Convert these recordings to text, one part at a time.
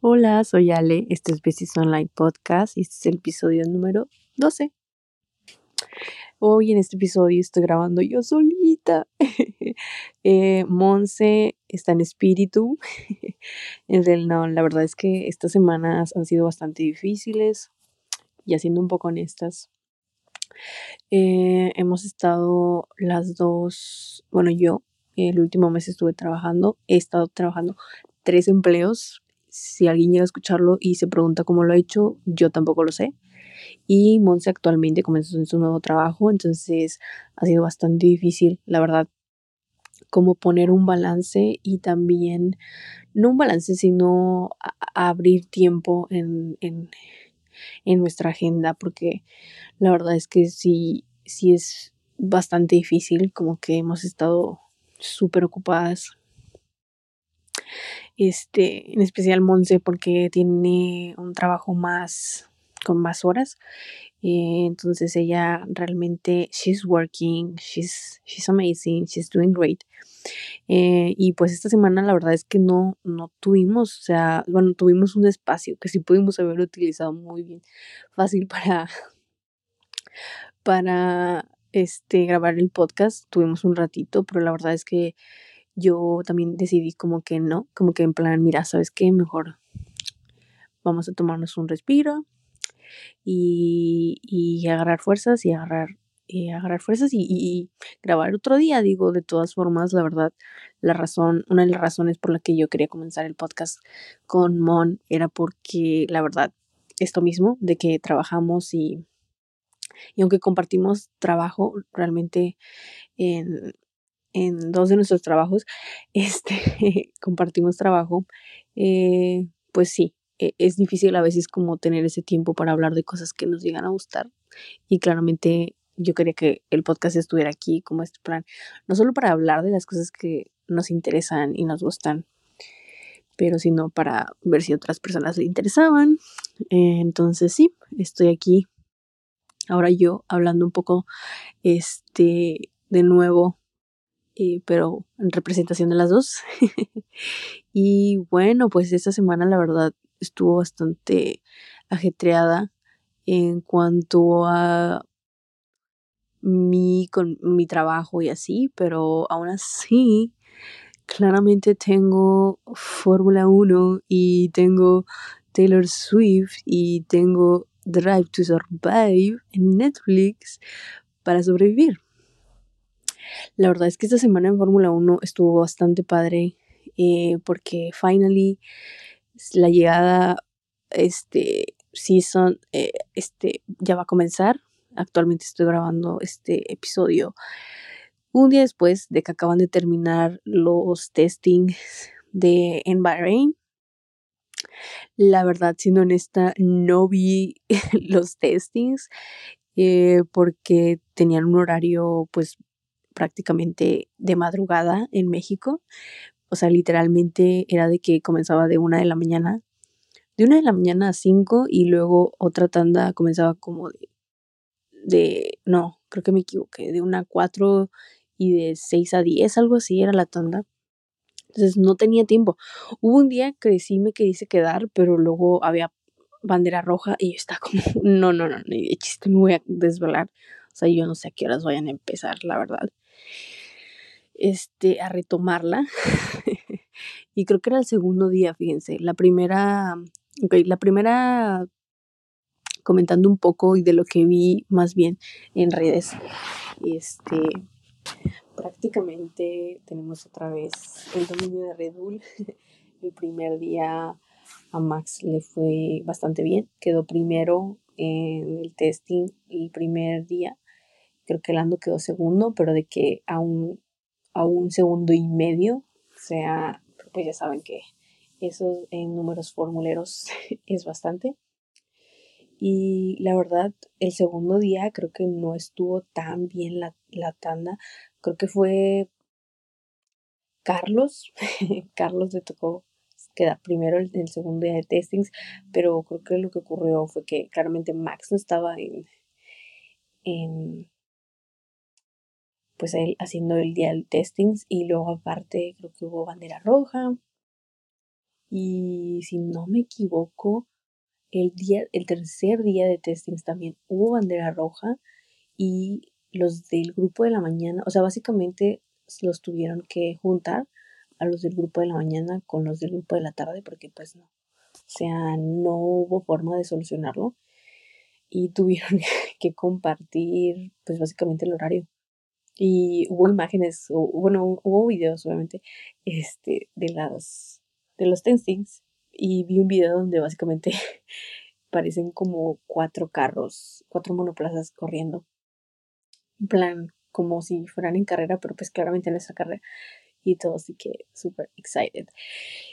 Hola, soy Ale, este es Besties Online Podcast y este es el episodio número 12. Hoy en este episodio estoy grabando yo solita. eh, Monse está en espíritu. en realidad, la verdad es que estas semanas han sido bastante difíciles y siendo un poco honestas. Eh, hemos estado las dos, bueno, yo el último mes estuve trabajando, he estado trabajando tres empleos. Si alguien llega a escucharlo y se pregunta cómo lo ha hecho, yo tampoco lo sé. Y Monse actualmente comenzó en su nuevo trabajo, entonces ha sido bastante difícil, la verdad, como poner un balance y también, no un balance, sino abrir tiempo en, en, en, nuestra agenda, porque la verdad es que sí, sí es bastante difícil, como que hemos estado súper ocupadas. Este, en especial Monse porque tiene un trabajo más con más horas. Eh, entonces ella realmente, she's working, she's, she's amazing, she's doing great. Eh, y pues esta semana la verdad es que no, no tuvimos, o sea, bueno, tuvimos un espacio que sí pudimos haber utilizado muy bien, fácil para, para este, grabar el podcast. Tuvimos un ratito, pero la verdad es que yo también decidí como que no, como que en plan, mira, ¿sabes qué? Mejor vamos a tomarnos un respiro y, y agarrar fuerzas y agarrar, y agarrar fuerzas y, y, grabar otro día. Digo, de todas formas, la verdad, la razón, una de las razones por la que yo quería comenzar el podcast con Mon era porque, la verdad, esto mismo, de que trabajamos y y aunque compartimos trabajo, realmente en, en dos de nuestros trabajos, este, compartimos trabajo, eh, pues sí, e, es difícil a veces como tener ese tiempo para hablar de cosas que nos llegan a gustar. Y claramente yo quería que el podcast estuviera aquí como este plan, no solo para hablar de las cosas que nos interesan y nos gustan, pero sino para ver si otras personas le interesaban. entonces sí, estoy aquí ahora yo hablando un poco este de nuevo eh, pero en representación de las dos y bueno pues esta semana la verdad estuvo bastante ajetreada en cuanto a mi con mi trabajo y así pero aún así claramente tengo Fórmula 1 y tengo Taylor Swift y tengo Drive to Survive en Netflix para sobrevivir. La verdad es que esta semana en Fórmula 1 estuvo bastante padre eh, porque finally la llegada este season eh, este ya va a comenzar. Actualmente estoy grabando este episodio un día después de que acaban de terminar los testings de en Bahrein la verdad, siendo honesta, no vi los testings eh, porque tenían un horario pues prácticamente de madrugada en México. O sea, literalmente era de que comenzaba de una de la mañana, de una de la mañana a cinco y luego otra tanda comenzaba como de, de no, creo que me equivoqué, de una a cuatro y de seis a diez, algo así era la tanda. Entonces no tenía tiempo. Hubo un día que sí me quise quedar, pero luego había bandera roja y yo estaba como, no, no, no, ni de chiste me voy a desvelar. O sea, yo no sé a qué horas vayan a empezar, la verdad. Este, a retomarla. y creo que era el segundo día, fíjense. La primera, la primera comentando un poco y de lo que vi más bien en redes. Este, prácticamente tenemos otra vez el dominio de Red Bull. el primer día a Max le fue bastante bien, quedó primero en el testing el primer día. Creo que Lando quedó segundo, pero de que a un, a un segundo y medio, o sea, pues ya saben que eso en números formuleros es bastante. Y la verdad, el segundo día creo que no estuvo tan bien la, la tanda. Creo que fue Carlos. Carlos le tocó quedar primero en el segundo día de testings, pero creo que lo que ocurrió fue que claramente Max no estaba en pues él haciendo el día del testings y luego aparte creo que hubo bandera roja Y si no me equivoco, el día, el tercer día de testings también hubo bandera roja y los del grupo de la mañana, o sea, básicamente los tuvieron que juntar a los del grupo de la mañana con los del grupo de la tarde porque pues no, o sea, no hubo forma de solucionarlo y tuvieron que compartir pues básicamente el horario. Y hubo imágenes, bueno, hubo videos obviamente, este, de las, de los testings y vi un video donde básicamente parecen como cuatro carros, cuatro monoplazas corriendo. En plan, como si fueran en carrera, pero pues claramente en esa carrera. Y todo así que súper excited.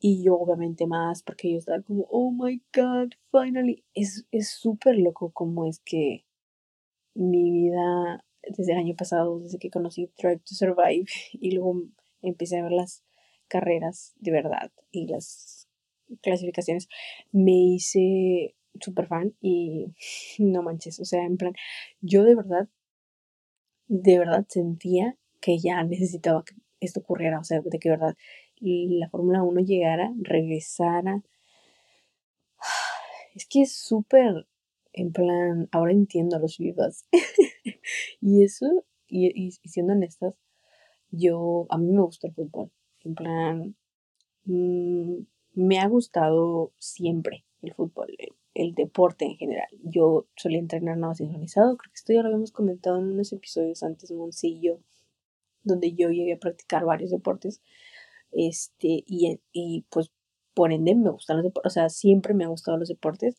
Y yo obviamente más, porque yo estaba como, oh my god, finally. Es súper loco como es que mi vida desde el año pasado, desde que conocí Drive to Survive, y luego empecé a ver las carreras de verdad y las clasificaciones, me hice super fan y no manches, o sea, en plan, yo de verdad, de verdad sentía que ya necesitaba que esto ocurriera, o sea, de que verdad la Fórmula 1 llegara, regresara. Es que es súper, en plan, ahora entiendo a los vivas. y eso, y, siendo honestas, yo, a mí me gusta el fútbol. En plan, mmm, me ha gustado siempre el fútbol, el, deporte en general. Yo solía entrenar nada sincronizado, creo que esto ya lo habíamos comentado en unos episodios antes, Moncillo, donde yo llegué a practicar varios deportes. Este, y, y pues por ende me gustan los deportes, o sea, siempre me han gustado los deportes,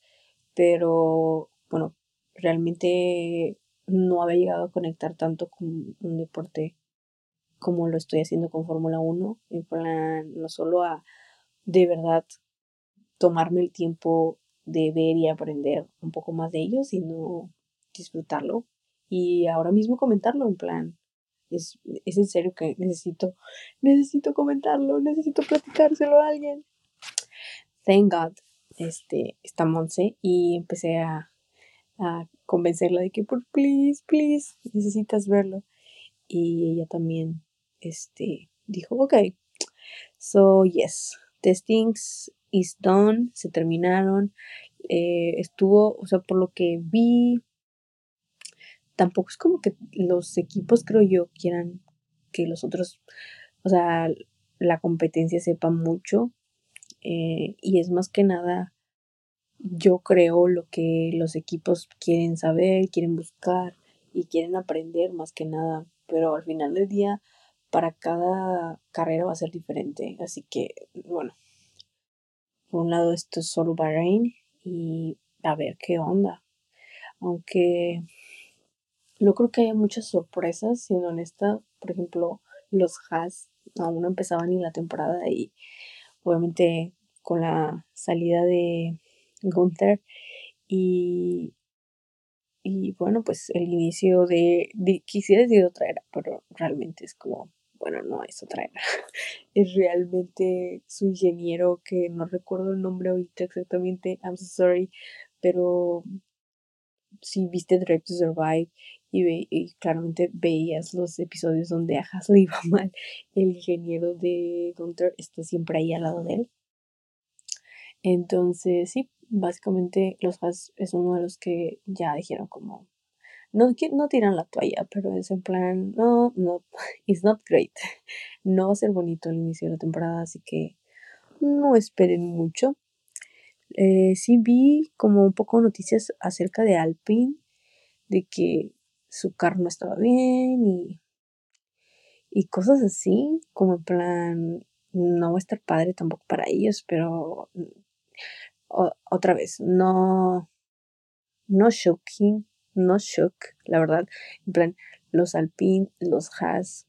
pero bueno, realmente no había llegado a conectar tanto con un deporte como lo estoy haciendo con Fórmula 1, en plan, no solo a de verdad tomarme el tiempo de ver y aprender un poco más de ellos, sino disfrutarlo y ahora mismo comentarlo en plan. Es, es en serio que necesito, necesito comentarlo, necesito platicárselo a alguien. Thank God, este, está Monse y empecé a, a convencerla de que por please, please, necesitas verlo. Y ella también, este, dijo, ok. So, yes, testings is done, se terminaron. Eh, estuvo, o sea, por lo que vi, tampoco es como que los equipos, creo yo, quieran que los otros, o sea, la competencia sepa mucho. Eh, y es más que nada, yo creo lo que los equipos quieren saber, quieren buscar y quieren aprender más que nada. Pero al final del día, para cada carrera va a ser diferente. Así que, bueno, por un lado esto es solo Bahrain y a ver qué onda. Aunque no creo que haya muchas sorpresas, siendo honesta. Por ejemplo, los Haas aún no empezaban ni la temporada y obviamente con la salida de Gunther y y bueno, pues el inicio de, de quisiera decir otra era, pero realmente es como, bueno, no es otra era. es realmente su ingeniero que no recuerdo el nombre ahorita exactamente, I'm so sorry, pero si viste Drive to Survive y, y, claramente veías los episodios donde a le iba mal, el ingeniero de Gunther está siempre ahí al lado de él. Entonces, sí, básicamente los fans es uno de los que ya dijeron como no, no tiran la toalla, pero es en plan, no, no, it's not great. No va a ser bonito el inicio de la temporada, así que no esperen mucho. Eh, sí vi como un poco noticias acerca de Alpine, de que su carro no estaba bien y, y cosas así, como en plan, no va a estar padre tampoco para ellos, pero otra vez, no, no shocking, no shock, la verdad. En plan, los Alpine, los Haas,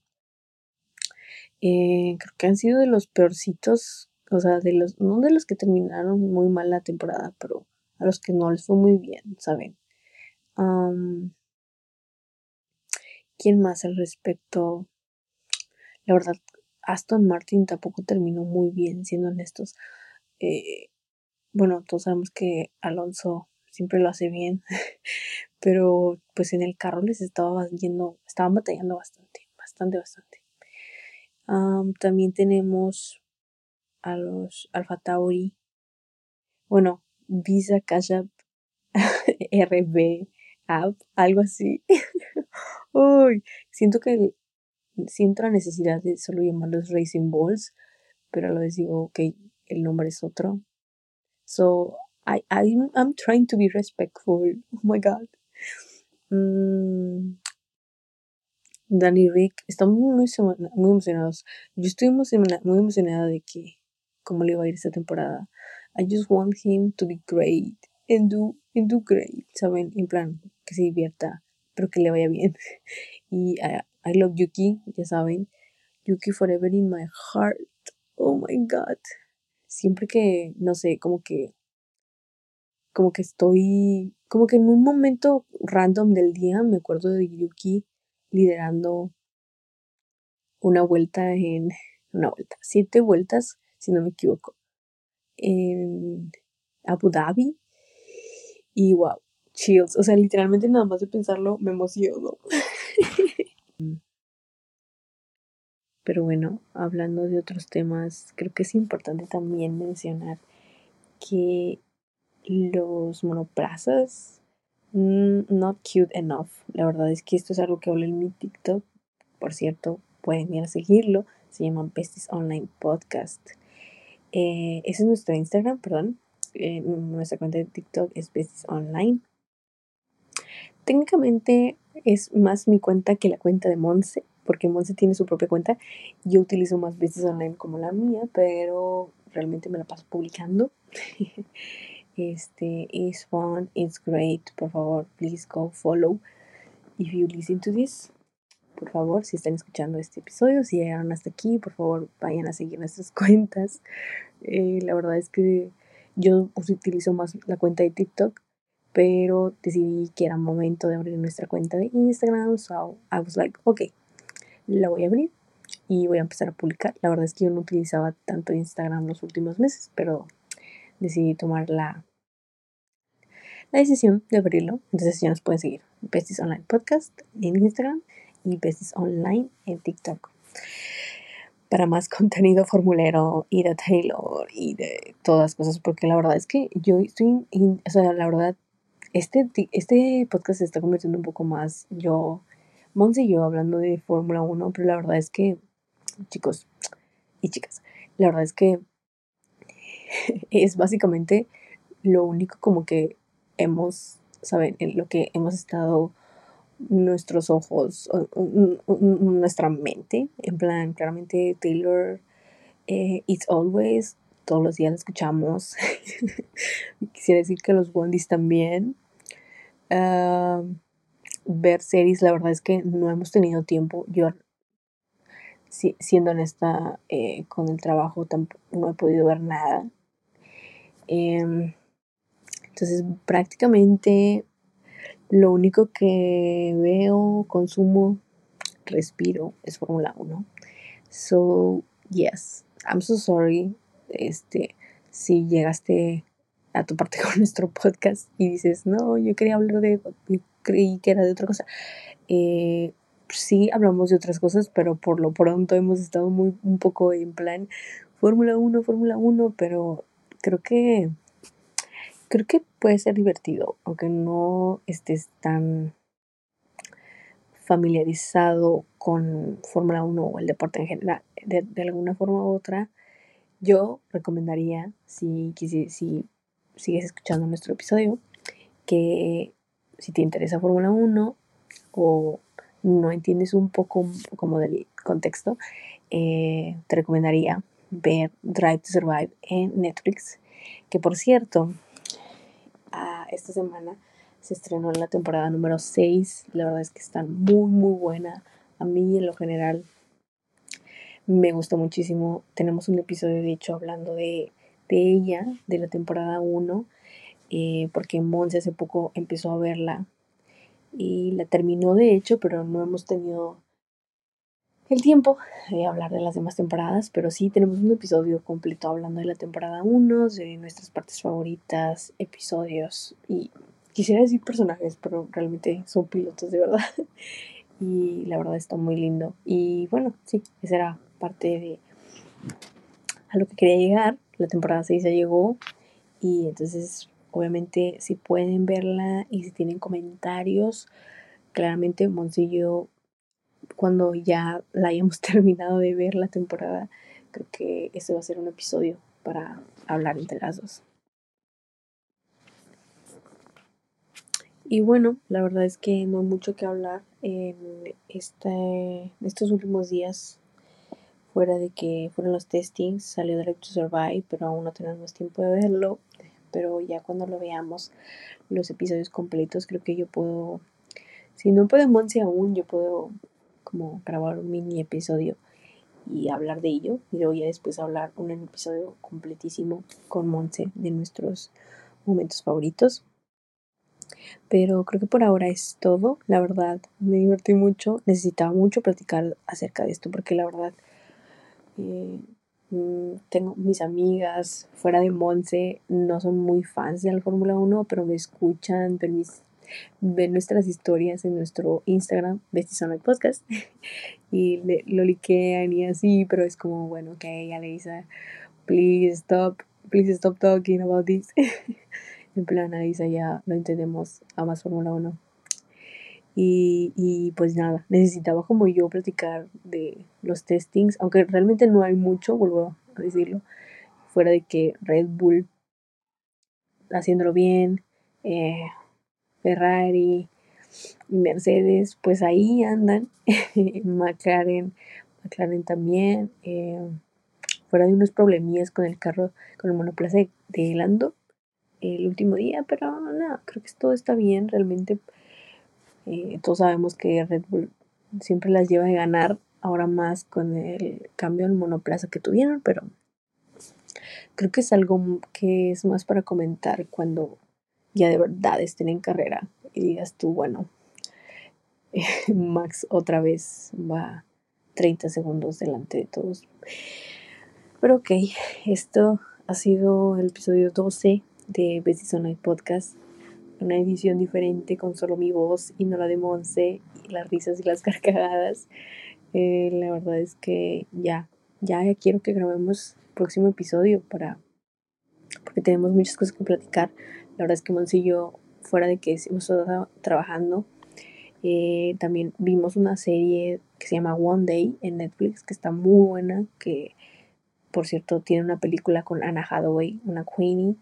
eh, creo que han sido de los peorcitos, o sea, de los, no de los que terminaron muy mal la temporada, pero a los que no les fue muy bien, ¿saben? ¿Quién más al respecto? La verdad, Aston Martin tampoco terminó muy bien, siendo honestos. Eh, bueno, todos sabemos que Alonso siempre lo hace bien, pero pues en el carro les estaba yendo, estaban batallando bastante, bastante, bastante. también tenemos a los Alpha Tauri. Bueno, Visa Cash App RB App, algo así. Uy, siento que siento la necesidad de solo llamarlos Racing Balls, pero a la vez digo, ok, el nombre es otro. So, I, I'm, I'm trying to be respectful. Oh my god. Mm, Danny Rick están muy, emocionados. Yo estoy muy emocionada de que cómo le va a ir esta temporada. I just want him to be great and do, and do great, ¿saben? En plan, que se divierta, pero que le vaya bien. Y I, I love Yuki, ya saben. Yuki forever in my heart. Oh my god. Siempre que, no sé, como que como que estoy, como que en un momento random del día me acuerdo de Yuki liderando una vuelta en, una vuelta, siete vueltas, si no me equivoco, en Abu Dhabi. Y wow, chills, o sea, literalmente nada más de pensarlo me emociono. Pero bueno, hablando de otros temas, creo que es importante también mencionar que los monoplazas, mm, not cute enough. La verdad es que esto es algo que hablo en mi TikTok. Por cierto, pueden ir a seguirlo. Se llama Besties Online Podcast. Eh, ese es nuestro Instagram, perdón. Eh, nuestra cuenta de TikTok es Besties Online. Técnicamente es más mi cuenta que la cuenta de Monse, porque Monse tiene su propia cuenta. Yo utilizo más Besties Online como la mía, pero realmente me la paso publicando. Este, is fun, it's great. Por favor, please go follow if you listen to this. Por favor, si están escuchando este episodio, si llegaron hasta aquí, por favor, vayan a seguir nuestras cuentas. Eh, la verdad es que yo utilizo más la cuenta de TikTok, pero decidí que era momento de abrir nuestra cuenta de Instagram. So I was like, ok, la voy a abrir y voy a empezar a publicar. La verdad es que yo no utilizaba tanto Instagram los últimos meses, pero decidí tomar la, la decisión de abrirlo. Entonces ya nos pueden seguir. Besties Online Podcast en Instagram y Besties Online en TikTok. Para más contenido formulero y de Taylor y de todas las cosas, porque la verdad es que yo estoy, o sea, la verdad, este, este podcast se está convirtiendo un poco más yo, Monse y yo hablando de Fórmula 1, pero la verdad es que, chicos y chicas, la verdad es que es básicamente lo único como que hemos, ¿saben? En lo que hemos estado nuestros ojos, nuestra mente, en plan, claramente Taylor, eh, It's Always, todos los días la escuchamos. Quisiera decir que los Wondis también. Ah, ver series, la verdad es que no hemos tenido tiempo. Yo, siendo honesta, eh, con el trabajo tampoco, no he podido ver nada. Eh, entonces, prácticamente lo único que veo, consumo, respiro es Fórmula 1. So, yes, I'm so sorry. Este, si llegaste a tu parte con nuestro podcast y dices, no, yo quería hablar de, yo creí que era de otra cosa. Eh, sí hablamos de otras cosas, pero por lo pronto hemos estado muy, un poco en plan Fórmula 1, Fórmula 1, pero creo que creo que puede ser divertido, aunque no estés tan familiarizado con Fórmula 1 o el deporte en general, de, alguna forma u otra, yo recomendaría, si, si sigues escuchando nuestro episodio, que si te interesa Fórmula 1 o no entiendes un poco como del contexto, eh, te recomendaría ver Drive to Survive en Netflix, que por cierto, esta semana se estrenó la temporada número 6. La verdad es que está muy, muy buena. A mí, en lo general, me gustó muchísimo. Tenemos un episodio, de hecho, hablando de, ella, de la temporada 1, eh, porque Monse hace poco empezó a verla y la terminó, de hecho, pero no hemos tenido el tiempo de hablar de las demás temporadas, pero sí tenemos un episodio completo hablando de la temporada 1, de nuestras partes favoritas, episodios y quisiera decir personajes, pero realmente son pilotos de verdad. Y la verdad está muy lindo. Y bueno, sí, esa era parte de, a lo que quería llegar. La temporada 6 ya llegó y entonces obviamente si pueden verla y si tienen comentarios, claramente Moncillo cuando ya la hayamos terminado de ver la temporada, creo que este va a ser un episodio para hablar entre las dos. Y bueno, la verdad es que no hay mucho que hablar en este, estos últimos días, fuera de que fueron los testings, salió Direct to Survive, pero aún no tenemos tiempo de verlo. Pero ya cuando lo veamos, los episodios completos, creo que yo puedo, si no puede Monse aún, yo puedo como grabar un mini episodio y hablar de ello. Y luego ya después hablar un episodio completísimo con Monse de nuestros momentos favoritos. Pero creo que por ahora es todo. La verdad, me divertí mucho. Necesitaba mucho platicar acerca de esto porque la verdad eh, tengo mis amigas fuera de Monse, no son muy fans de la Fórmula 1, pero me escuchan, ven, mis, ven nuestras historias en nuestro Instagram, Besties on Podcast, y lo liquean y así, pero es como, bueno, ok, Aleisa, please stop, please stop talking about this. En plan, dice ya no entendemos a más Fórmula 1. Y, pues nada, necesitaba como yo platicar de los testings, aunque realmente no hay mucho, vuelvo a decirlo, fuera de que Red Bull haciéndolo bien, eh, Ferrari y Mercedes, pues ahí andan, McLaren, McLaren también, eh, fuera de unos problemillas con el carro, con el monoplaza de Lando, el último día, pero no, creo que todo está bien, realmente eh, todos sabemos que Red Bull siempre las lleva a ganar, ahora más con el cambio en monoplaza que tuvieron, pero creo que es algo que es más para comentar cuando ya de verdad estén en carrera y digas tú, bueno, Max otra vez va 30 segundos delante de todos. Pero ok, esto ha sido el episodio 12 de Besties Online Podcast. Una edición diferente con solo mi voz y no la de Monse, y las risas y las carcajadas. Eh, la verdad es que ya, ya quiero que grabemos el próximo episodio para porque tenemos muchas cosas que platicar. La verdad es que Monse y yo, fuera de que hemos estado trabajando, eh, también vimos una serie que se llama One Day en Netflix, que está muy buena, que por cierto tiene una película con Anna Hathaway, una Queenie,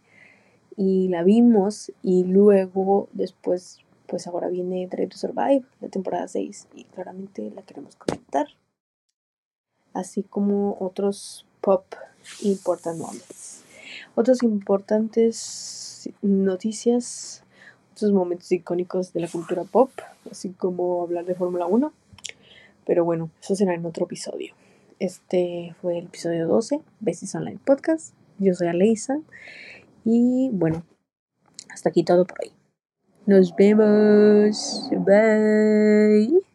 y la vimos y luego después pues ahora viene Drive to Survive, la temporada 6 y claramente la queremos comentar. Así como otros pop important moments. Otras importantes noticias, otros momentos icónicos de la cultura pop, así como hablar de Fórmula 1. Pero bueno, eso será en otro episodio. Este fue el episodio 12, Besties Online Podcast. Yo soy Aleisa y bueno, hasta aquí todo por hoy. Nos vemos. Bye.